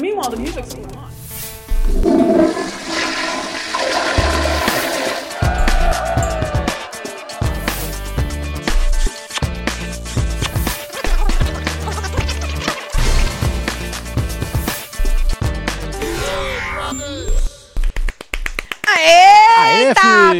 Meanwhile, the music's going on.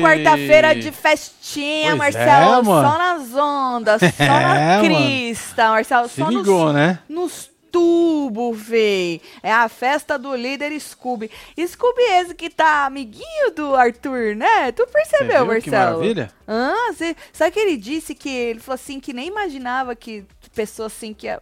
Quarta-feira de festinha, Pois Marcelo. é, só nas ondas, só É, na crista, Marcelo. Se só ligou, nos, né? nos tubos, véi. É a festa do líder Scooby. Scooby esse que tá amiguinho do Arthur, né? Tu percebeu, Marcelo? maravilha? Ah, cê, sabe que ele disse que ele falou assim que nem imaginava que pessoa assim que ia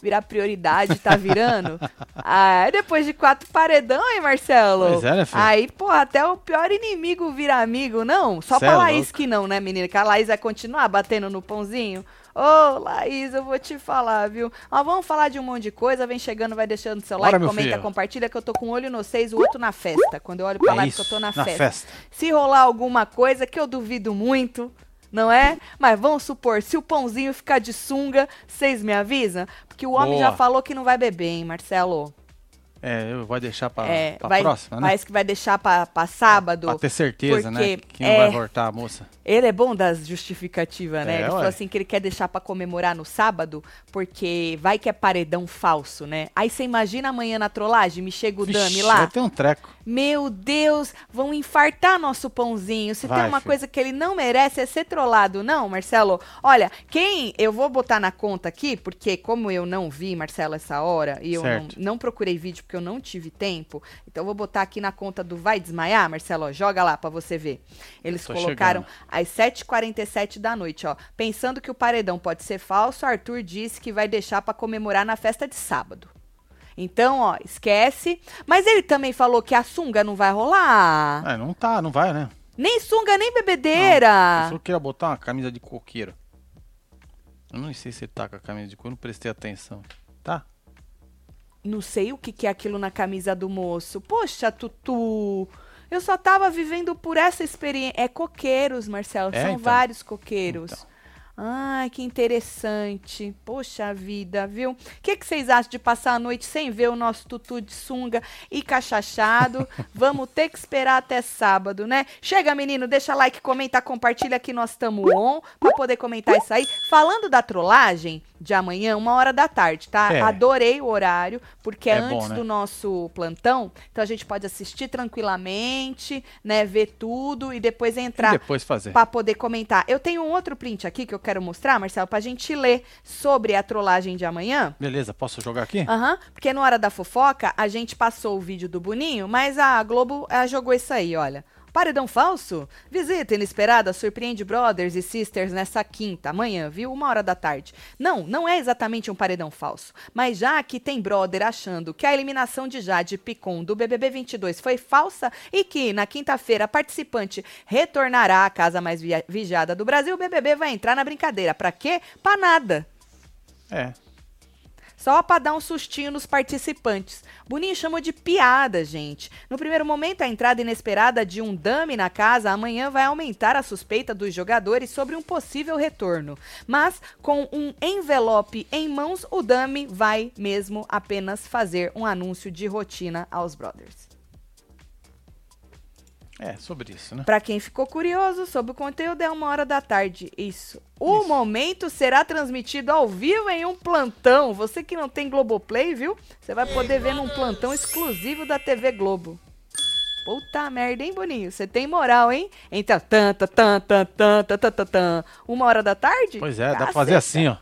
virar prioridade tá virando? ah, depois de quatro paredão, hein, Marcelo? Pois é, né, filho? Aí, pô, até o pior inimigo vira amigo, não? Só Cê pra é Laís louco. que não, né, menina? Que a Laís vai continuar batendo no pãozinho. Ô, Laís, eu vou te falar, viu? Ó, vamos falar de um monte de coisa. Vem chegando, vai deixando seu like, comenta, filho. compartilha, que eu tô com um olho no seis, o outro na festa. Quando eu olho pra É lá, é isso, eu tô na, na festa. festa. Se rolar alguma coisa, que eu duvido muito, não é? Mas vamos supor, se o pãozinho ficar de sunga, vocês me avisam? Porque o homem Boa. já falou que não vai beber, hein, Marcelo? É, vou deixar pra, É, pra vai, próxima, né? Parece que vai deixar pra, pra sábado. Pra ter certeza, né? porque Que não é- vai voltar a moça. Ele é bom das justificativas, né? É, ele falou ué. assim que ele quer deixar pra comemorar no sábado, porque vai que é paredão falso, né? Aí você imagina amanhã na trollagem, me chega o Vixe, Dami lá. Vai ter um treco. Meu Deus, vão infartar nosso pãozinho. Se Vai, tem uma filho. coisa que ele não merece é ser trollado, não, Marcelo. Olha, quem eu vou botar na conta aqui, porque como eu não vi, Marcelo, essa hora, e eu não, não procurei vídeo porque eu não tive tempo, então eu vou botar aqui na conta do Vai Desmaiar, Marcelo, ó, joga lá pra você ver. Eles colocaram chegando. Às 7h47 da noite, ó. Pensando que o paredão pode ser falso, Arthur disse que vai deixar pra comemorar na festa de sábado. Então, ó, esquece. Mas ele também falou que a sunga não vai rolar. É, não tá, não vai, né? Nem sunga, nem Eu bebedeira. só queria botar uma camisa de coqueiro. Eu não sei se ele tá com a camisa de coqueiro, não prestei atenção. Tá? Não sei o que, que é aquilo na camisa do moço. Poxa, Tutu. Eu só tava vivendo por essa experiência. É coqueiros, Marcelo. É, São então. vários coqueiros. Então. Ai, que interessante. Poxa vida, viu? O que, que vocês acham de passar a noite sem ver o nosso tutu de sunga e cachachado? Vamos ter que esperar até sábado, né? Chega, menino, deixa like, comenta, compartilha que nós estamos on pra poder comentar isso aí. Falando da trollagem de amanhã, uma hora da tarde, tá? É. Adorei o horário, porque é, É bom, antes né? do nosso plantão, então a gente pode assistir tranquilamente, né? Ver tudo e depois E entrar depois fazer. Pra poder comentar. Eu tenho um outro print aqui que eu quero mostrar, Marcelo, pra gente ler sobre a trollagem de amanhã. Beleza, posso jogar aqui? Aham, porque no Hora da Fofoca a gente passou o vídeo do Boninho, mas a Globo ah, jogou isso aí, olha. Paredão falso? Visita inesperada surpreende Brothers e Sisters nessa quinta, amanhã, viu? Uma hora da tarde. Não, não é exatamente um paredão falso. Mas já que tem brother achando que a eliminação de Jade Picon do BBB 22 foi falsa e que na quinta-feira a participante retornará à casa mais vigiada do Brasil, o BBB vai entrar na brincadeira. Pra quê? Pra nada. É. Só pra dar um sustinho nos participantes. Boninho chamou de piada, gente. No primeiro momento, a entrada inesperada de um dummy na casa amanhã vai aumentar a suspeita dos jogadores sobre um possível retorno. Mas, com um envelope em mãos, o dummy vai mesmo apenas fazer um anúncio de rotina aos brothers. É, sobre isso, né? Para quem ficou curioso sobre o conteúdo, é uma hora da tarde. Isso. O isso. momento será transmitido ao vivo em um plantão. Você que não tem Globoplay, viu? Você vai poder ver num plantão exclusivo da TV Globo. Puta merda, hein, Boninho? Você tem moral, hein? Então, tanta, tanta, tanta, tanta, tanta, uma hora da tarde? Pois é, Caceta. dá tá pra fazer assim, ó.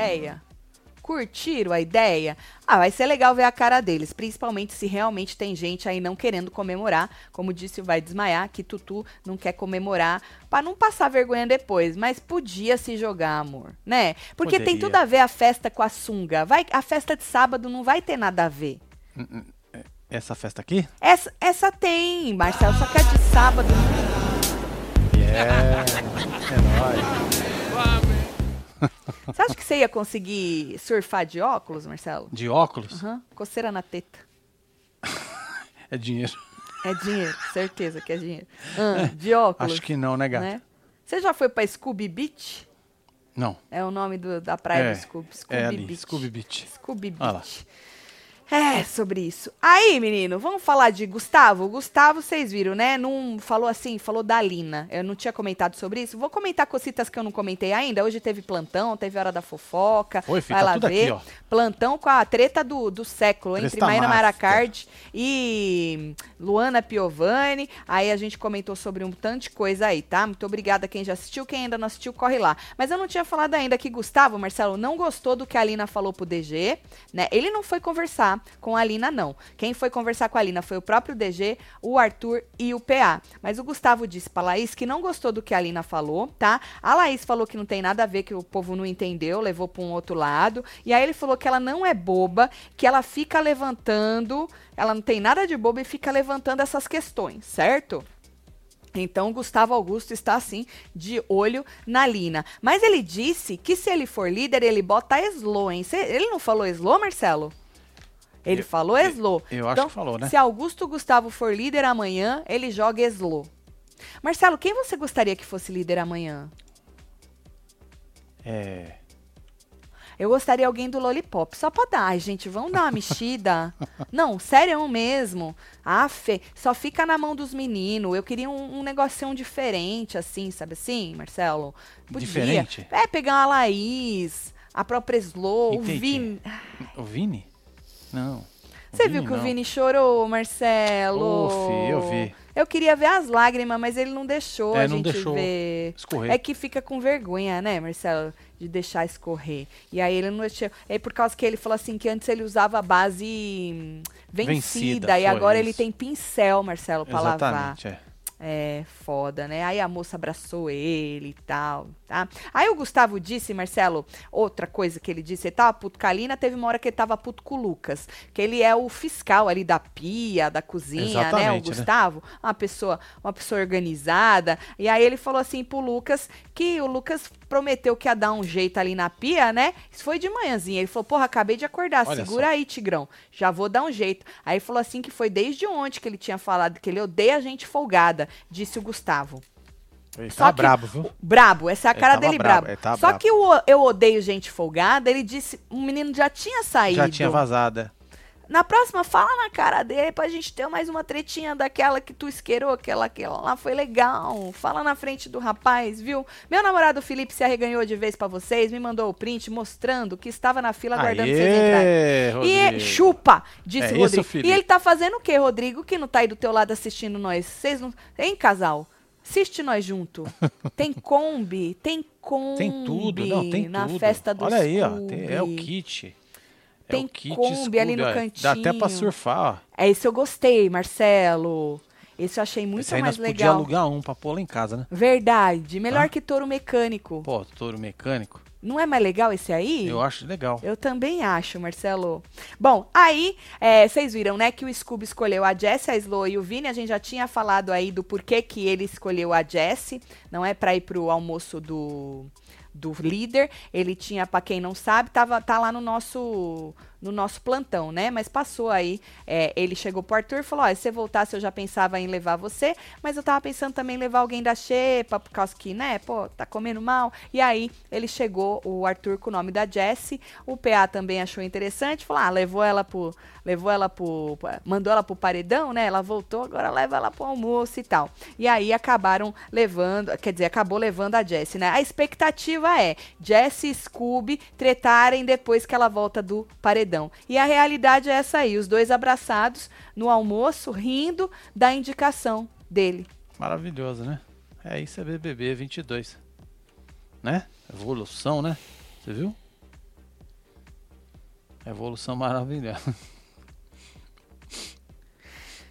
Ideia? Curtiram a ideia? Ah, vai ser legal ver a cara deles, principalmente se realmente tem gente aí não querendo comemorar. Como disse o Vai Desmaiar, que Tutu não quer comemorar pra não passar vergonha depois. Mas podia se jogar, amor, né? Porque tem Poderia. tudo a ver a festa com a sunga. Vai, a festa de sábado não vai ter nada a ver. Essa festa aqui? Essa, essa tem, Marcelo, só que a de sábado. Yeah. É nóis. Você acha que você ia conseguir surfar de óculos, Marcelo? De óculos? Aham, coceira na teta. É dinheiro. É dinheiro, certeza que é dinheiro. Ah, de óculos. Acho que não, né, gata? né? Você já foi pra Scooby Beach? Não. É o nome do- da praia É, do Scooby. Scooby é ali, Beach. Scooby Beach. Scooby Olha lá. Beach. É, sobre isso. Aí, menino, vamos falar de Gustavo. Gustavo, vocês viram, né? Não falou assim, falou da Lina. Eu não tinha comentado sobre isso. Vou comentar cositas que eu não comentei ainda. Hoje teve plantão, teve hora da fofoca. Oi, filho, Vai tá lá ver. aqui. Plantão com a treta do, do século, entre Maíra master. Maracard e Luana Piovani. Aí a gente comentou sobre um tanto de coisa aí, tá? Muito obrigada quem já assistiu, quem ainda não assistiu, corre lá. Mas eu não tinha falado ainda que Gustavo, Marcelo, não gostou do que a Alina falou pro DG, né? Ele não foi conversar com a Alina, não. Quem foi conversar com a Alina foi o próprio DG, o Arthur e o PA. Mas o Gustavo disse pra Laís que não gostou do que a Alina falou, tá? A Laís falou que não tem nada a ver, que o povo não entendeu, levou pra um outro lado. E aí ele falou que ela não é boba, que ela fica levantando, ela não tem nada de boba e fica levantando essas questões, certo? Então, Gustavo Augusto está assim, de olho na Lina. Mas ele disse que se ele for líder, ele bota slow, hein? Ele não falou slow, Marcelo? Ele Eu- falou slow. eu acho então, que falou, né? Se Augusto Gustavo for líder amanhã, ele joga slow. Marcelo, quem você gostaria que fosse líder amanhã? É. Eu gostaria alguém do Lollipop, só pra dar. Ai, gente, vamos dar uma mexida. Não, sério mesmo. Fê, só fica na mão dos meninos. Eu queria um, um negocinho diferente, assim, sabe assim, Marcelo? Podia. Diferente? É, pegar uma Laís, a própria Slow, o. Vini. O Vini? Não. O Você viu que o não. Vini chorou, Marcelo? Fê, eu vi. Eu queria ver as lágrimas, mas ele não deixou É, a não gente deixou ver. escorrer. É que fica com vergonha, né, Marcelo? De deixar escorrer. E aí ele não deixou. É por causa que ele falou assim que antes ele usava a base hum, vencida. Vencida, e agora ele isso. tem pincel, Marcelo, pra lavar. Exatamente, é. É foda, né? Aí a moça abraçou ele e tal, tá? Aí o Gustavo disse, Marcelo, outra coisa que ele disse, ele tava puto com a Lina, teve uma hora que ele tava puto com o Lucas, que ele é o fiscal ali da pia, da cozinha, né? O Exatamente, né? Gustavo, uma pessoa, uma pessoa organizada. E aí ele falou assim pro Lucas que o Lucas prometeu que ia dar um jeito ali na pia, né? Isso foi de manhãzinha. Ele falou: "Porra, acabei de acordar, Olha segura só. aí, Tigrão. Já vou dar um jeito". Aí falou assim que foi desde ontem que ele tinha falado que ele odeia a gente folgada, disse o Gustavo. Ele Só tá que- brabo, viu? Brabo, essa é a cara dele brabo, brabo. Só brabo. que o eu odeio gente folgada, ele disse, o menino já tinha saído. Já tinha vazada. Na próxima, fala na cara dele pra gente ter mais uma tretinha daquela que tu isqueirou, aquela, aquela lá foi legal. Fala na frente do rapaz, viu? Meu namorado Felipe se arreganhou de vez pra vocês, me mandou o print mostrando que estava na fila aguardando vocês entrarem. Aê, E chupa, disse É o isso, Rodrigo. Felipe? e ele tá fazendo o quê, Rodrigo? Que não tá aí do teu lado assistindo nós? Vocês não. Hein, casal? Assiste nós junto. Tem Kombi, tem Kombi. Tem tudo, não, tem na tudo. festa do Olha aí, ó. tem- é o Scooby. É Tem o kit Kombi ali no Scooby, ó. Dá até cantinho. pra surfar, ó. É, esse eu gostei, Marcelo. Esse eu achei muito Esse aí mais nós legal. alugar um pra pôr lá em casa, né? Verdade. Melhor Hã? que touro mecânico. Pô, touro mecânico. Não é mais legal esse aí? Eu acho legal. Eu também acho, Marcelo. Bom, aí, é, vocês viram, né, que o Scooby escolheu a Jessie, a Slow e o Vini. A gente já tinha falado aí do porquê que ele escolheu a Jessie. Não é pra ir pro almoço do, do líder. Ele tinha, pra quem não sabe, tava, tá lá no nosso no nosso plantão, né? Mas passou aí, é, ele chegou pro Arthur e falou, se você voltasse eu já pensava em levar você, mas eu tava pensando também em levar alguém da Xepa, por causa que, né, pô, tá comendo mal. E aí, ele chegou, o Arthur, com o nome da Jessie, o PA também achou interessante, falou, ah, levou ela pro, levou ela pro, mandou ela pro paredão, né, ela voltou, agora leva ela pro almoço e tal. E aí, acabaram levando, quer dizer, acabou levando a Jessie, né? A expectativa é Jessie e Scooby tretarem depois que ela volta do paredão. E a realidade é essa aí, os dois abraçados no almoço, rindo da indicação dele. Maravilhoso, né? É isso, é BBB 22. Né? Evolução, né? Você viu? Evolução maravilhosa.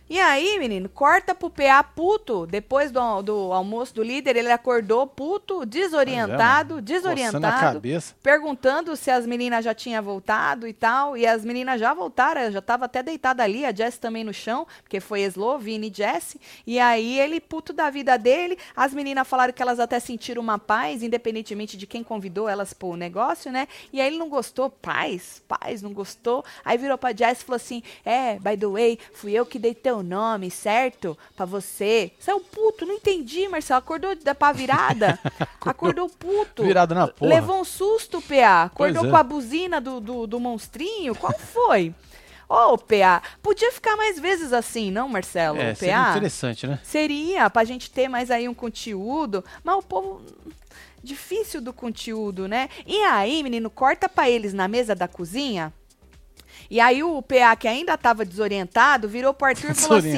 E aí, menino, corta pro PA puto, depois do, do almoço do líder, ele acordou puto, desorientado, a desorientado, cabeça. perguntando se as meninas já tinham voltado e tal, e as meninas já voltaram, já tava até deitada ali, a Jess também no chão, porque foi Slow, Vini e Jess, e aí ele puto da vida dele, as meninas falaram que elas até sentiram uma paz, independentemente de quem convidou elas pro negócio, né, e aí ele não gostou, paz, paz, não gostou, aí virou pra Jess e falou assim, é, by the way, fui eu que dei teu nome, certo? Pra você. Saiu puto, não entendi, Marcelo. Acordou da pá virada? Acordou puto. Virado na porra. Levou um susto, PA. Acordou é. com a buzina do, do, do monstrinho? Qual foi? Ô, PA, podia ficar mais vezes assim, não, Marcelo? É, PA? seria interessante, né? Seria, pra gente ter mais aí um conteúdo, mas o povo. Difícil do conteúdo, né? E aí, menino, corta pra eles na mesa da cozinha. E aí o PA, que ainda tava desorientado, virou pro Arthur e falou assim: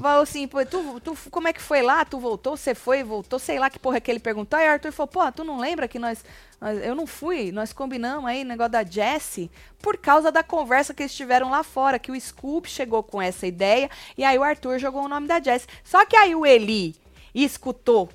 falou assim, pô, tu, tu, como é que foi lá? Tu voltou, você foi, voltou, sei lá que porra que ele perguntou. Aí o Arthur falou, pô, tu não lembra que nós, nós- Eu não fui, nós combinamos aí o negócio da Jessie por causa da conversa que eles tiveram lá fora, que o Scoop chegou com essa ideia, e aí o Arthur jogou o nome da Jessie. Só que aí o Eli escutou.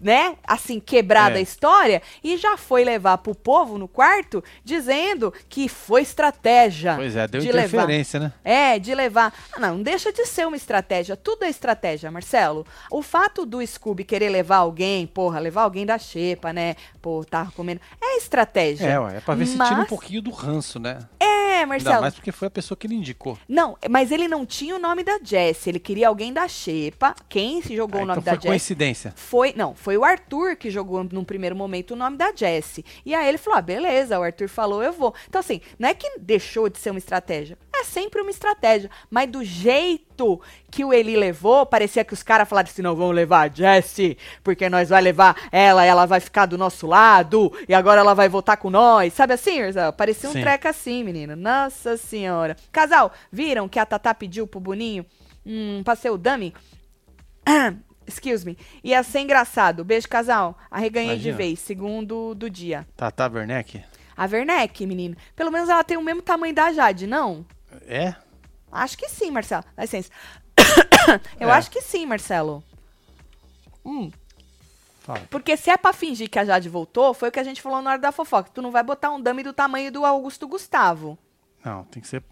Né? Assim, quebrada É. a história, e já foi levar pro povo no quarto dizendo que foi estratégia. Pois é, deu de levar. interferência, né? É, de levar. Ah, não, não deixa de ser uma estratégia. Tudo é estratégia, Marcelo. O fato do Scooby querer levar alguém, porra, levar alguém da xepa, né? Pô, tá comendo. É estratégia. É, ué, é pra ver se tira um Mas- pouquinho do ranço, né? É, Ainda Marcelo. mais porque foi a pessoa que ele indicou. Não, mas ele não tinha o nome da Jessie. Ele queria alguém da xepa. Quem se jogou Ah, o nome então da foi Jessie? coincidência. Foi, não, foi o Arthur que jogou num primeiro momento o nome da Jessie. E aí ele falou: ah, beleza, o Arthur falou, eu vou. Então, assim, não é que deixou de ser uma estratégia. É sempre uma estratégia. Mas do jeito que o Eli levou, parecia que os caras falaram assim: não, vamos levar a Jessie, porque nós vai levar ela, ela vai ficar do nosso lado, e agora ela vai voltar com nós. Sabe assim? Parecia um Sim. treco assim, menina. Nossa senhora. Casal, viram que a Tatá pediu pro Boninho um passeio dummy? Excuse me. Ia ser engraçado. Beijo, casal. Arreganhei de Imagina. vez, segundo do dia. Tata Werneck? A Werneck, menino. Pelo menos ela tem o mesmo tamanho da Jade, não? É? Acho que sim, Marcelo. Dá licença. Eu É. acho que sim, Marcelo. Hum, Fala. porque se é pra fingir que a Jade voltou, foi o que a gente falou na hora da fofoca. Tu não vai botar um dummy do tamanho do Augusto Gustavo. Não, tem que ser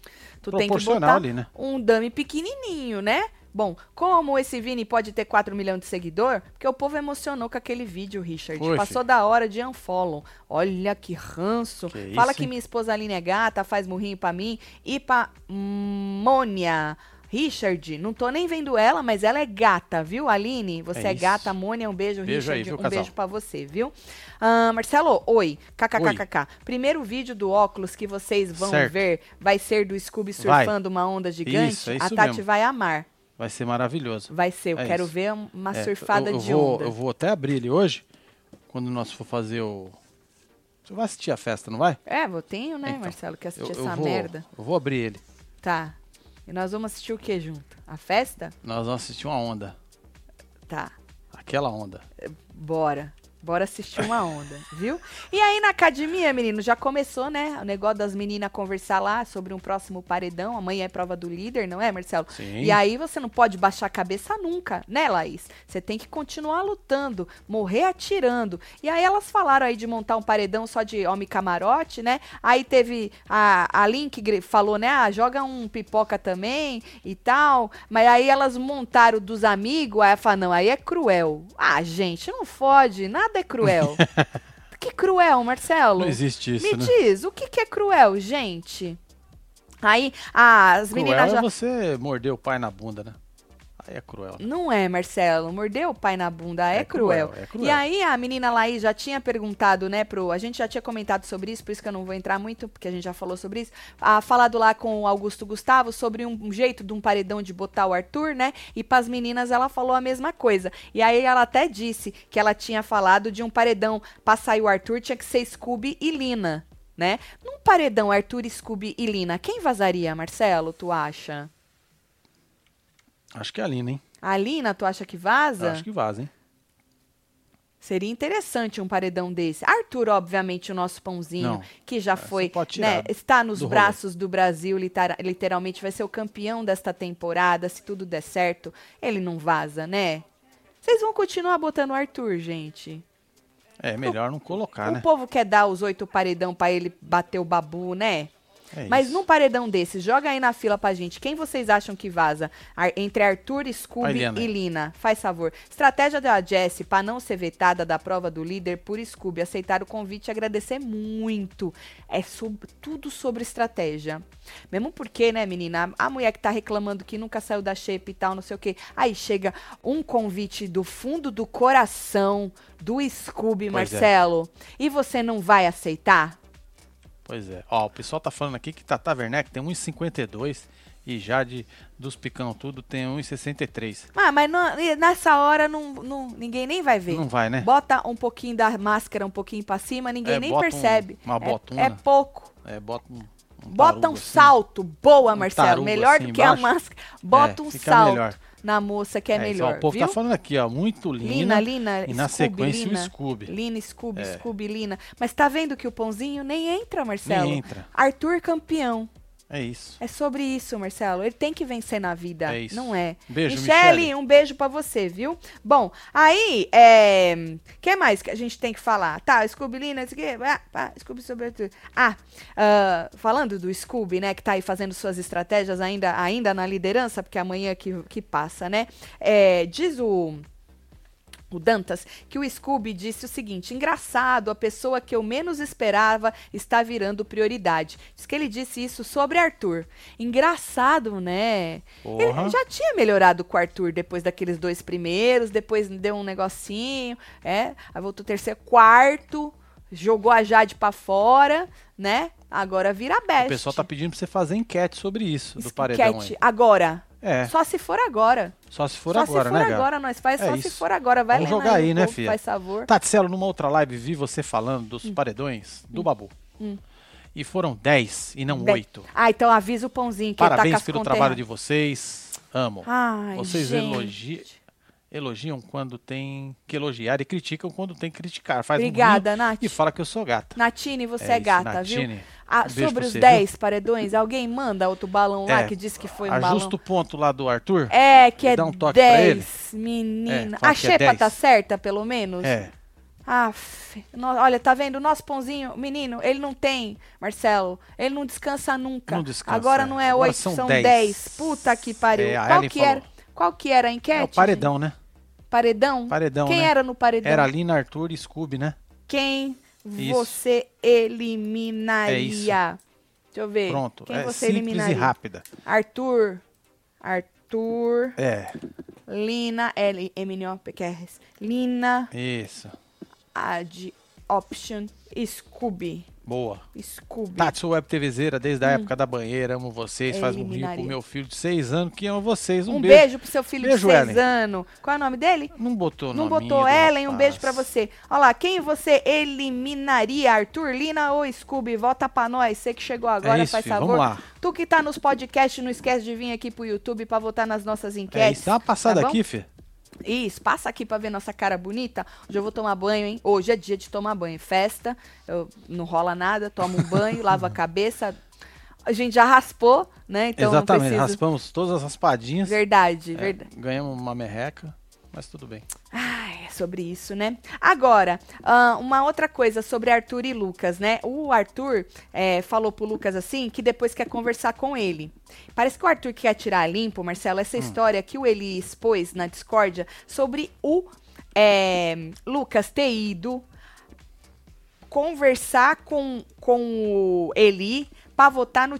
Tu tem que proporcional botar ali, né? um dummy pequenininho, né? Bom, como esse Vini pode ter 4 milhões de seguidor, porque o povo emocionou com aquele vídeo, Richard. Foi, Passou da hora de unfollow. Olha que ranço. Que Fala isso, que minha esposa Aline é gata, faz murrinho pra mim e pra Mônia. Richard, não tô nem vendo ela, mas ela é gata, viu, Aline? Você É é, gata, Mônia, um beijo, Beijo aí, Richard, viu, um casal? beijo pra você, viu? Ah, Marcelo, oi, kkkk. Primeiro vídeo do óculos que vocês vão Certo. ver vai ser do Scooby Vai. surfando uma onda gigante. Isso, é a isso Tati mesmo. vai amar. Vai ser maravilhoso. Vai ser, eu É quero isso. ver uma É, surfada eu, eu de vou, onda. Eu vou até abrir ele hoje, quando nós for fazer o... Você vai assistir a festa, não vai? É, eu tenho, né, Então, Marcelo, que Eu, assistir essa vou, merda. eu vou abrir ele. Tá. E nós vamos assistir o que junto? A festa? Nós vamos assistir uma onda. Tá. Aquela onda. Bora. Bora assistir uma onda, viu? E aí na academia, menino, já começou, né? O negócio das meninas conversar lá sobre um próximo paredão. Amanhã é prova do líder, não é, Marcelo? Sim. E aí você não pode baixar a cabeça nunca, né, Laís? Você tem que continuar lutando, morrer atirando. E aí elas falaram aí de montar um paredão só de homem camarote, né? Aí teve a, a Link gri- falou, né? Ah, joga um pipoca também e tal. Mas aí elas montaram dos amigos, aí ela fala, não, aí é cruel. Ah, gente, não fode, nada é cruel. que cruel, Marcelo? Não existe isso, Me né? diz, o que, que é cruel, gente? Aí as Cruel meninas já. é você morder o pai na bunda, né? Aí é cruel. Não é, Marcelo. Mordeu o pai na bunda é, É cruel. cruel, é cruel. E aí a menina Laís já tinha perguntado, né, pro. A gente já tinha comentado sobre isso, por isso que eu não vou entrar muito, porque a gente já falou sobre isso. Ah, falado lá com o Augusto Gustavo sobre um, um jeito de um paredão de botar o Arthur, né? E pras meninas ela falou a mesma coisa. E aí ela até disse que ela tinha falado de um paredão pra sair o Arthur tinha que ser Scooby e Lina. Né? Num paredão Arthur, Scooby e Lina, quem vazaria, Marcelo, tu acha? Acho que é a Lina, hein? A Lina, tu acha que vaza? Acho que vaza, hein? Seria interessante um paredão desse. Arthur, obviamente, o nosso pãozinho, Não, que já você foi, né, está nos do rolê. braços do Brasil, litera- literalmente vai ser o campeão desta temporada, se tudo der certo. Ele não vaza, né? Vocês vão continuar botando o Arthur, gente. É melhor não colocar, o né? povo quer dar os oito paredão pra ele bater o babu, né? É Mas num paredão desses, joga aí na fila pra gente. Quem vocês acham que vaza? Ar- entre Arthur, Scooby e Lina. Faz favor. Estratégia da Jessie pra não ser vetada da prova do líder por Scooby. Aceitar o convite e agradecer muito. É sob- tudo sobre estratégia. Mesmo porque, né, menina? A mulher que tá reclamando que nunca saiu da shape e tal, não sei o quê. Aí chega um convite do fundo do coração do Scooby, Pois é. Marcelo. E você não vai aceitar? Pois é. Ó, o pessoal tá falando aqui que Tata Werneck tem 1,52 e Jade dos Picão Tudo tem 1,63. Ah, mas não- nessa hora não, não- ninguém nem vai ver. Não vai, né? Bota um pouquinho da máscara um pouquinho pra cima, ninguém É, nem bota um- percebe. uma É- botona. É, pouco. É, bota um. um Bota um assim. salto. Boa, Um Marcelo. melhor assim do que a embaixo. máscara. Bota É, um salto melhor. Na moça que é, isso, ó, melhor. o povo viu? tá falando aqui, ó. Muito Lina, Lina. Lina, E na Scooby, sequência Lina. o Scooby. Lina, Scooby, É. Scooby, Lina. Mas tá vendo que o pãozinho nem entra, Marcelo? Nem entra. Arthur campeão. É isso. É sobre isso, Marcelo. Ele tem que vencer na vida, É isso. não é? Beijo, Michele, Michele. um beijo pra você, viu? Bom, aí, é... que mais que a gente tem que falar? Tá, Scooby Lina, isso aqui, ah, ah, Scooby sobre tudo. Ah, ah, falando do Scooby, né, que tá aí fazendo suas estratégias ainda, ainda na liderança, porque amanhã que, que passa, né? É, diz o o Dantas, que o Scooby disse o seguinte: engraçado, a pessoa que eu menos esperava está virando prioridade. Diz que ele disse isso sobre Arthur. Engraçado, né? Porra. Ele já tinha melhorado com o Arthur depois daqueles dois primeiros, depois deu um negocinho, é, aí voltou terceiro, quarto, jogou a Jade pra fora, né? Agora vira best. O pessoal tá pedindo pra você fazer enquete sobre isso, do paredão Esquete, aí. agora. É, Só se for agora. só se for só agora, se for né, agora, nós faz É só se isso. for agora. Vai Vamos jogar aí, o né, filha? Faz favor. Tatselo, numa outra live, vi você falando dos paredões do Babu. E foram 10 e não Dez. 8. Ah, então avisa o pãozinho que ele tá com Parabéns pelo trabalho de vocês. Amo. Ai, Vocês gente. Elogi- elogiam quando tem que elogiar e criticam quando tem que criticar. Faz um Obrigada, rinho Nath. E fala que eu sou gata. Natine, você É é, gata, viu? Natine. Ah, Um beijo sobre os você, 10 paredões, alguém manda outro balão lá É, que disse que foi um balão. Ajusta o ponto lá do Arthur. É, que é Dá um toque pra ele. 10, menina. É, a é xepa 10. tá certa, pelo menos? É. Aff, olha, tá vendo? O nosso pãozinho, menino, ele não tem, Marcelo, ele não descansa nunca. Não descansa, Agora não é Agora 8, são são 10. 10. Puta que pariu. É, qual, que falou. era, qual que era a enquete? É o paredão, né? Paredão? Paredão, Quem né? era no paredão? Era Lina, Arthur e Scooby, né? Quem Isso. você eliminaria? É isso. Deixa eu ver. Pronto. Quem é você simples eliminaria? e rápida. Arthur. Arthur. É, Lina. L M O P Q R. Lina. isso. Ad Option. Scooby. Boa. Scooby. Tati, sou web TVzeira desde a época da banheira, amo vocês, faz um rio pro Hum. Meu filho de 6 anos que ama vocês. Um, Um, beijo. pro seu filho Beijo, de seis Ellen. anos. Qual é o nome dele? Não botou Não botou Ellen, um beijo pra você. Olha lá, quem você eliminaria? Arthur, Lina ou Scooby? Vota pra nós. Você que chegou agora, É isso, faz filho, favor. vamos lá. Tu que tá nos podcasts, não esquece de vir aqui pro YouTube pra votar nas nossas É enquetes. isso, dá uma passada tá aqui, Fê. Isso, passa aqui pra ver nossa cara bonita. Hoje eu vou tomar banho, hein? Hoje é dia de tomar banho. Festa, eu, não rola nada, tomo um banho, lavo a cabeça. A gente já raspou, né? Então Exatamente, raspamos todas as raspadinhas. Verdade, É, verdade. ganhamos uma merreca, mas tudo bem. É sobre isso, né? Agora, ah, uma outra coisa sobre Arthur e Lucas, né? O Arthur é, falou pro Lucas assim que depois quer conversar com ele. Parece que o Arthur quer tirar limpo, Marcelo, essa história que o Eli expôs na discórdia sobre o é, Lucas ter ido conversar com, com o Eli para votar no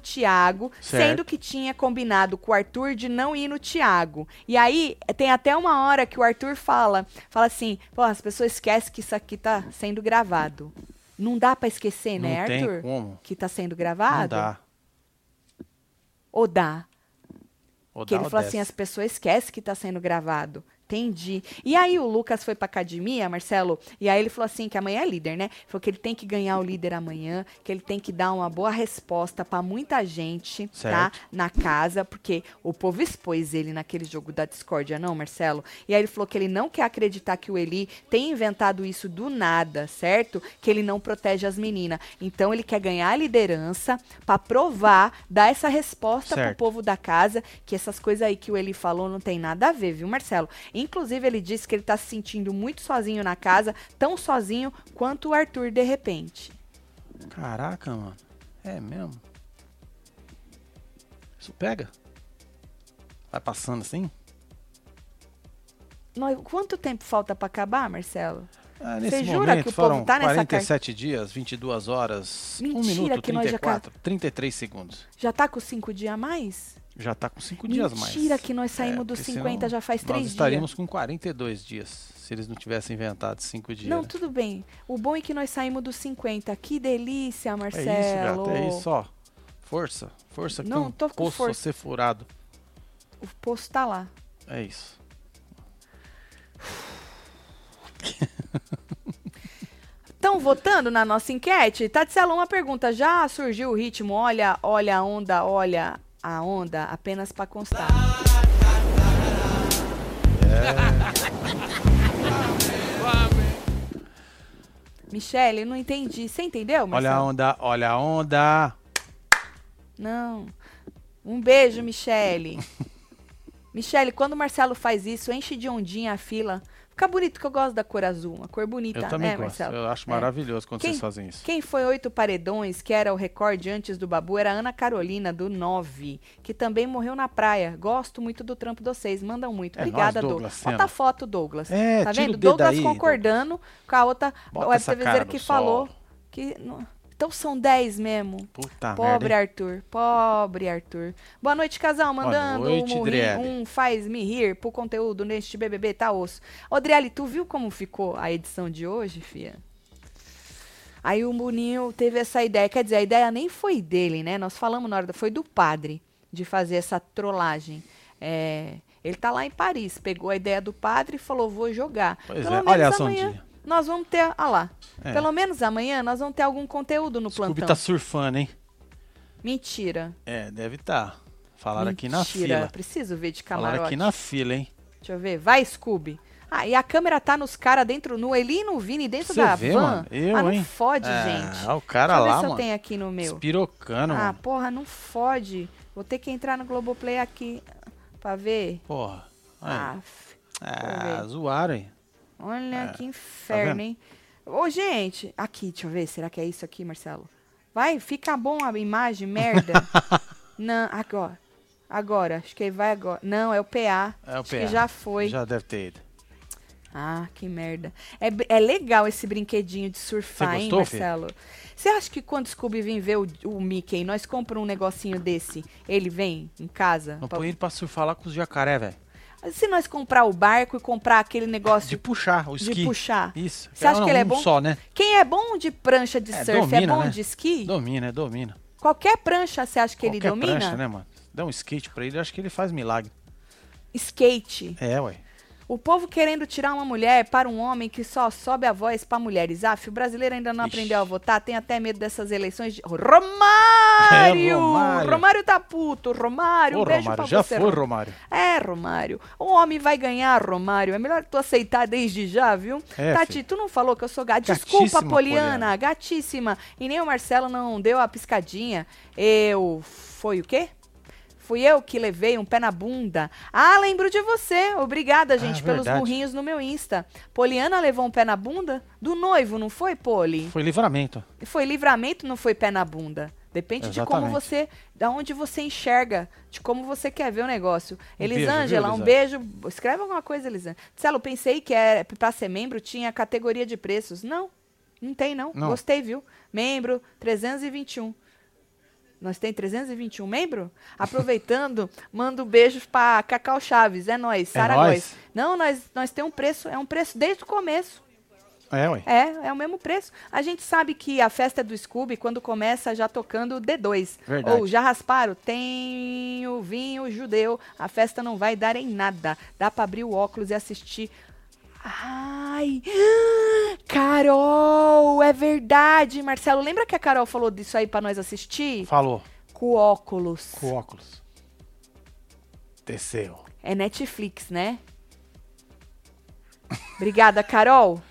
Certo. sendo que tinha combinado com o Arthur de não ir no Thiago. E aí tem até uma hora que o Arthur fala, fala assim, pô, as pessoas esquecem que isso aqui tá sendo gravado. Não dá para esquecer, né, não tem Arthur? como. Que tá sendo Não gravado? dá. Ou dá? Ou Que dá ele ou falou desce. assim, as pessoas esquecem que tá sendo gravado. Entendi. E aí o Lucas foi pra academia, Marcelo, e aí ele falou assim que amanhã é líder, né? Falou que ele tem que ganhar o líder amanhã, que ele tem que dar uma boa resposta pra muita gente, tá? Certo. Na casa, porque o povo expôs ele naquele jogo da discórdia, não, Marcelo? E aí ele falou que ele não quer acreditar que o Eli tem inventado isso do nada, certo? Que ele não protege as meninas. Então ele quer ganhar a liderança pra provar, dar essa resposta pro Certo. povo da casa, que essas coisas aí que o Eli falou não tem nada a ver, viu, Marcelo? Inclusive, ele disse que ele tá se sentindo muito sozinho na casa, tão sozinho quanto o Arthur de repente. Caraca, mano. É mesmo? Isso pega. Vai passando assim. Nós- quanto tempo falta pra acabar, Marcelo? Ah, nesse Você jura momento que o povo foram tá nessa 47 dias, 22 horas, 1 Mentira minuto, que nós já ca- 34, 33 segundos. Já tá com cinco dias a mais? Já tá com 5 dias mais. Mentira que nós saímos É, dos porque 50 senão já faz Nós três estaríamos dias. com 42 dias, se eles não tivessem inventado 5 dias. Não, tudo bem. O bom é que nós saímos dos 50. Que delícia, É Marcelo. isso, gato, é isso, ó. Força, força que Não, um tô com poço força. a ser furado. O posto tá lá. É isso. Estão votando na nossa enquete? Tatselo, uma pergunta. Já surgiu o ritmo? Olha, olha a onda, olha a onda, apenas pra constar. Michele, não entendi. Você entendeu, Olha Marcelo? a onda, olha a onda. Não. Um beijo, Michele. Michele, quando o Marcelo faz isso, enche de ondinha a fila. Fica bonito que eu gosto da cor azul. Uma cor bonita, Eu também né, gosto. Marcelo? Eu acho É. maravilhoso quando Quem- vocês fazem isso. Quem foi oito paredões, que era o recorde antes do Babu, era a Ana Carolina, do 9, que também morreu na praia. Gosto muito do trampo de vocês, mandam muito. É Obrigada, nóis, Douglas. Douglas Bota a foto, Douglas. É, tá tira vendo? o dedo Douglas aí, concordando com a outra Bota web essa TVzeira cara que falou sol. que... não- Então são 10 mesmo. Puta Pobre merda. Arthur, pobre Arthur. Boa noite, casal. Mandando noite, um, um faz-me rir pro conteúdo neste BBB, tá osso. Ô, Driele, tu viu como ficou a edição de hoje, fia? Aí o Boninho teve essa ideia. Quer dizer, a ideia nem foi dele, né? Nós falamos na hora, foi do padre de fazer essa trollagem. É, ele tá lá em Paris, pegou a ideia do padre e falou: vou jogar. Pois Pelo é, menos olha a sondinha. Nós vamos ter. Ah lá. É. Pelo menos amanhã nós vamos ter algum conteúdo no Scooby plantão. tá surfando, hein? Mentira. É, deve estar. Falaram aqui na Mentira. fila. Preciso ver de Falaram camarote. aqui na fila, hein? Deixa eu ver. Vai, Scooby. Ah, e a câmera tá nos caras dentro, no Eli e no Vini, dentro Cê da vê, van. mano? Eu, ah, não hein? fode, Ah, gente. o cara Deixa eu ver lá, se eu mano. tenho aqui no meu. Espirocando, Ah, mano. porra, não fode. Vou ter que entrar no Globoplay aqui pra ver. Porra. Aí. Ah, Ah, zoaram, hein? Olha É. que inferno, vendo? hein? Ô, gente, aqui, deixa eu ver. Será que é isso aqui, Marcelo? Vai, fica bom a imagem, merda. não, agora. Agora, acho que vai agora. Não, é o PA. É o acho PA. que já foi. Já deve ter ido. Ah, que merda. É, é legal esse brinquedinho de surfar, Você hein, gostou, filho? Marcelo? Você acha que quando o Scooby vir ver o, o Mickey, nós compramos um negocinho desse, ele vem em casa? Não Pra- põe ele pra surfar lá com os jacaré, velho. Se nós comprar o barco e comprar aquele negócio De de, puxar, o esqui. puxar. Isso. Você acha não, que ele é um bom? só, né? Quem é bom de prancha de É, surf é domina, bom né? de esqui? Domina, domina. Qualquer prancha você acha que ele Qualquer domina? prancha, né, mano? Dá um skate pra ele, eu acho que ele faz milagre. Skate. É, ué. O povo querendo tirar uma mulher para um homem que só sobe a voz para mulheres. Aff, o brasileiro ainda não Ixi. aprendeu a votar, tem até medo dessas eleições de. Romário! É, Romário. Romário tá puto, Romário, um Ô, beijo Romário, pra já você. foi, Romário. É, Romário. O homem vai ganhar, Romário. É melhor tu aceitar desde já, viu? É, Tati, filho. tu não falou que eu sou gata. Desculpa, Poliana, Poliana. gatíssima. E nem o Marcelo não deu a piscadinha. Eu. Foi o quê? Fui eu que levei um pé na bunda. Ah, lembro de você. Obrigada, gente, pelos verdade. burrinhos no meu Insta. Poliana levou um pé na bunda? Do noivo, não foi, Poli? Foi livramento. Foi livramento, não foi pé na bunda. Depende de como Exatamente. você, da onde você enxerga, de como você quer ver o negócio. Um Elisângela, beijo, um viu, beijo. Escreve alguma coisa, Elisângela. Marcelo, pensei que era para ser membro tinha categoria de preços. Não, não tem não. Não. Gostei, viu? Membro 321. Nós tem 321 membro? Aproveitando, mando beijos para Cacau Chaves. É nós, Sara nóis. Góes. Não, nós, nós tem um preço, é um preço desde o começo. É, ué. É, é o mesmo preço. A gente sabe que a festa do Scooby, quando começa já tocando D2. Verdade. Ou já rasparam, tem o vinho judeu, a festa não vai dar em nada. Dá pra abrir o óculos e assistir. Ai! Carol! É verdade, Marcelo. Lembra que a Carol falou disso aí pra nós assistir? Falou. Com óculos. Com óculos. Desceu. É Netflix, né? Obrigada, Carol.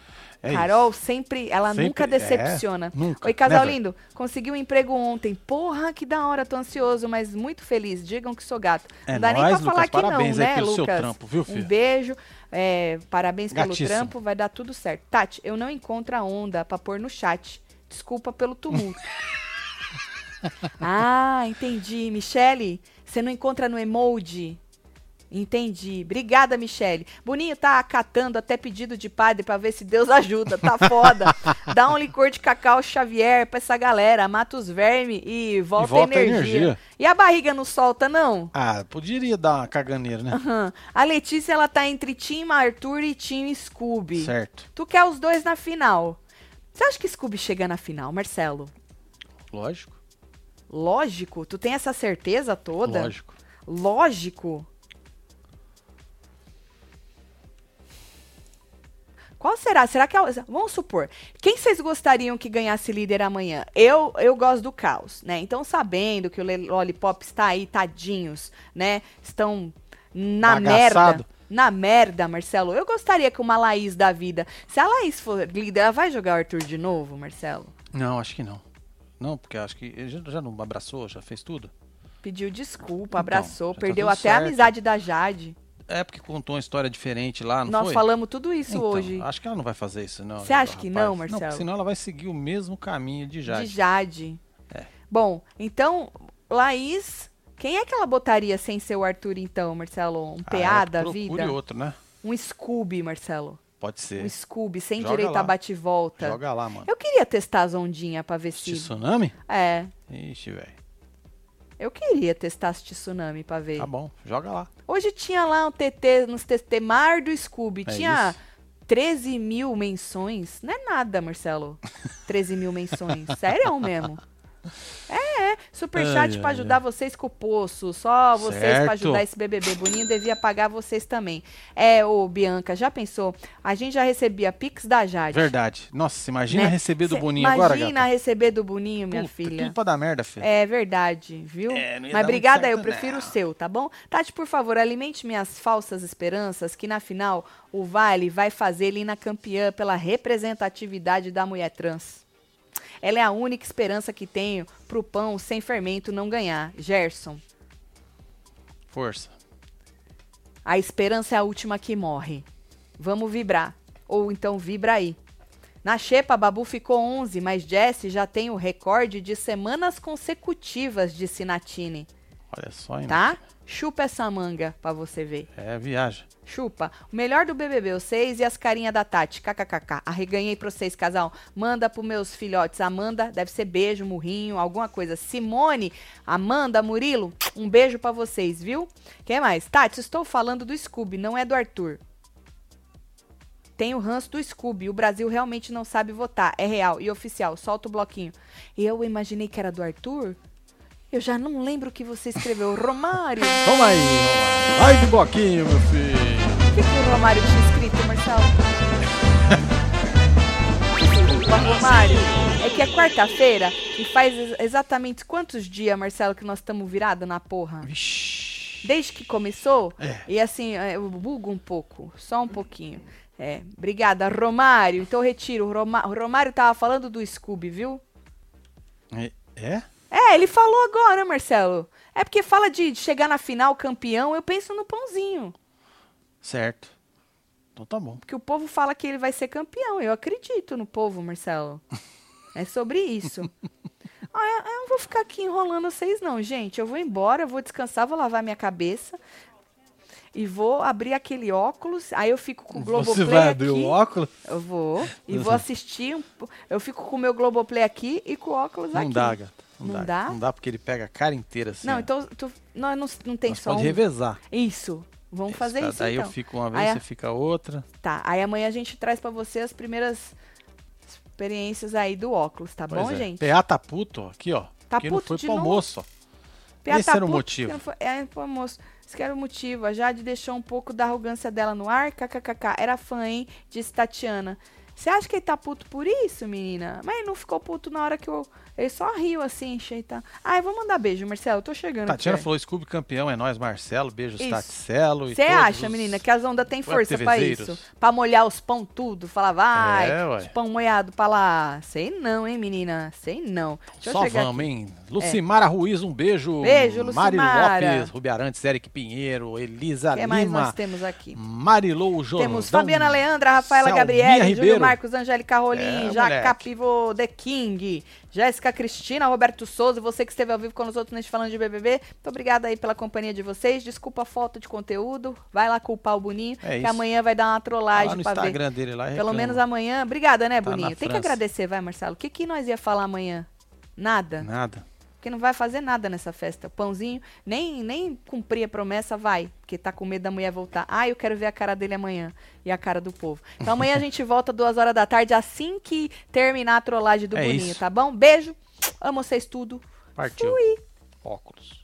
É Carol sempre, ela Sempre- nunca decepciona. é, nunca, Oi, casal never. lindo. Consegui um emprego ontem. Porra, que da hora, tô ansioso, mas muito feliz. Digam que sou gato. É não dá nem nóis, pra falar Lucas, que não, né, pelo Lucas? trampo, viu, Um beijo. é, parabéns pelo Gatíssimo. trampo, vai dar tudo certo. Tati, eu não encontro a onda pra pôr no chat. Desculpa pelo tumulto. ah, entendi. Michele, Você não encontra no emoji? Entendi. Obrigada, Michele. Boninho tá acatando até pedido de padre pra ver se Deus ajuda. Tá foda. Dá um licor de cacau Xavier pra essa galera. Mata os vermes e volta, volta a energia. energia. E a barriga não solta, não? Ah, poderia dar uma caganeira, né? Aham. A Letícia, ela tá entre Team Arthur e Team Scooby. Certo. Tu quer os dois na final. Você acha que Scooby chega na final, Marcelo? Lógico. Lógico. Tu tem essa certeza toda? Lógico. Lógico. Qual será? Será que é, vamos supor, quem vocês gostariam que ganhasse líder amanhã? Eu eu gosto do caos, né? Então sabendo que o Lollipop está aí tadinhos, né? Estão na Bagaçado. merda. Na merda, Marcelo. Eu gostaria que uma Laís da vida, se a Laís for líder, ela vai jogar o Arthur de novo, Marcelo? Não, acho que não. Não, porque acho que ele já, já não abraçou, já fez tudo. Pediu desculpa, Então, abraçou, tá perdeu tudo até a certo. amizade da Jade. É porque contou uma história diferente lá, não Nós foi? falamos tudo isso Então, hoje. Acho que ela não vai fazer isso, não. Você acha que não, rapaz. Marcelo? porque senão ela vai seguir o mesmo caminho de Jade. De Jade. É. Bom, então, Laís, quem é que ela botaria sem ser o Arthur, então, Marcelo? Um Ah, PA ela da vida? outro, né? Um Scooby, Marcelo. Pode ser. Um Scooby, sem Joga direito lá. a bate-volta. Joga lá, mano. Eu queria testar as ondinhas pra ver se. Tsunami? É, Ixi, velho. Eu queria testar esse tsunami pra ver. Tá bom, joga lá. Hoje tinha lá um TT, nos TT Mar do Scooby. É tinha isso. 13 mil menções. Não é nada, Marcelo. 13 mil menções. Sério mesmo. É, é. Superchat Ai, pra ai, ajudar vocês com o poço. Só vocês pra ajudar esse BBB. Boninho devia pagar vocês também. É, ô Bianca, já pensou? A gente já recebia Pix da Jade. Verdade. Nossa, imagina né? receber do Cê Boninho agora, Imagina receber do Boninho, minha Puta, filha. Tudo pra dar merda, filho. É verdade, viu? É, Mas obrigada, eu prefiro não. o seu, tá bom? Tati, por favor, alimente minhas falsas esperanças que na final o Vale vai fazer Lina campeã pela representatividade da mulher trans. Ela é a única esperança que tenho pro pão sem fermento não ganhar. Gerson, Força. a esperança é a última que morre. Vamos vibrar. Ou então vibra aí. Na Xepa, Babu ficou 11, mas Jesse já tem o recorde de semanas consecutivas de Sinatine. Olha só, hein? Tá? Chupa essa manga pra você ver. É, viaja. Chupa. O melhor do BBB, vocês e as carinhas da Tati. KKKK. Arreganhei pra vocês, casal. Manda pros meus filhotes. Amanda, deve ser beijo, murrinho, alguma coisa. Simone, Amanda, Murilo, um beijo pra vocês, viu? Quem mais? Tati, estou falando do Scooby, não é do Arthur. Tem o ranço do Scooby. O Brasil realmente não sabe votar. É real e oficial. Solta o bloquinho. Eu imaginei que era do Arthur. Eu já não lembro o que você escreveu. Romário. Toma aí, Romário. Vai de bloquinho, meu filho. O que, que o Romário tinha escrito, Marcelo? Desculpa, Romário. É que é quarta-feira e faz ex- exatamente quantos dias, Marcelo, que nós estamos virados na porra? Vixe. Desde que começou? É. E assim, é, eu bugo um pouco, só um pouquinho. É, obrigada, Romário. Então eu retiro. O Roma- o Romário tava falando do Scooby, viu? É? É? Ele falou agora, Marcelo. É porque fala de de chegar na final campeão, eu penso no pãozinho. Certo. Então tá bom. Porque o povo fala que ele vai ser campeão. Eu acredito no povo, Marcelo. É sobre isso. Ah, eu, eu não vou ficar aqui enrolando vocês, não, gente. Eu vou embora, eu vou descansar, vou lavar minha cabeça. E vou abrir aquele óculos. Aí eu fico com o Globoplay Você vai aqui. abrir o óculos? Eu vou. E vou assistir. Um, eu fico com o meu Globoplay aqui e com o óculos Não aqui. dá, gata. Não dá? Não dá porque ele pega a cara inteira assim. Não, ó. então tu, não, não, não tem Nós só pode um. revezar. Isso. Vamos fazer Cada- isso Aí então. eu fico uma vez, Aí você fica outra. Tá, aí amanhã a gente traz pra você as primeiras experiências aí do óculos, tá Pois bom, é. gente? PA tá puto, ó, aqui, ó. Tá porque não puto foi de pro almoço, ó. Pia Esse tá era o motivo. não foi- É, pô, moço. Esse que era o motivo. A Jade deixou um pouco da arrogância dela no ar. KKKK. Era fã, hein? Disse Tatiana. Você acha que ele tá puto por isso, menina? Mas ele não ficou puto na hora que eu. Ele só riu assim, cheita. Ai, vou mandar beijo, Marcelo. Tô chegando. Tatiana falou Scooby campeão, é nós, Marcelo. Beijos, Isso. Taticelo. Você acha, os- menina, que as ondas têm força pra TVzeiros. isso? Pra molhar os pão tudo? Falar, vai, É, os pão molhado pra lá. Sei não, hein, menina? Sei não. Deixa eu Só vamos, aqui. hein? Lucimara Ruiz, um beijo. Beijo, Lucimara. Lopes, Rubi Arantes, Eric Pinheiro, Elisa O que mais Lima, nós temos aqui? Marilou Jordão. Temos Fabiana Leandra, Rafaela Gabriele, Júlio Ribeiro. Marcos, Angélica Rolim, É, Jaca moleque. Pivô, The King, Jéssica Cristina, Roberto Souza, você que esteve ao vivo com os outros neste Falando de BBB. Muito obrigada aí pela companhia de vocês. Desculpa a falta de conteúdo. Vai lá culpar o Boninho, É que amanhã vai dar uma Lá trollagem no pra ver. Instagram dele lá. Pelo reclama. menos amanhã. Obrigada, né, Tá Boninho? Tem que França. agradecer, vai, Marcelo. O que, que nós ia falar amanhã? Nada. Nada. Porque não vai fazer nada nessa festa. Pãozinho, nem, nem cumprir a promessa, vai. Porque tá com medo da mulher voltar. Ah, eu quero ver a cara dele amanhã. E a cara do povo. Então amanhã a gente volta duas horas da tarde, assim que terminar a trollagem do É Boninho, isso. tá bom? Beijo. Amo vocês tudo. Partiu. Fui. Óculos.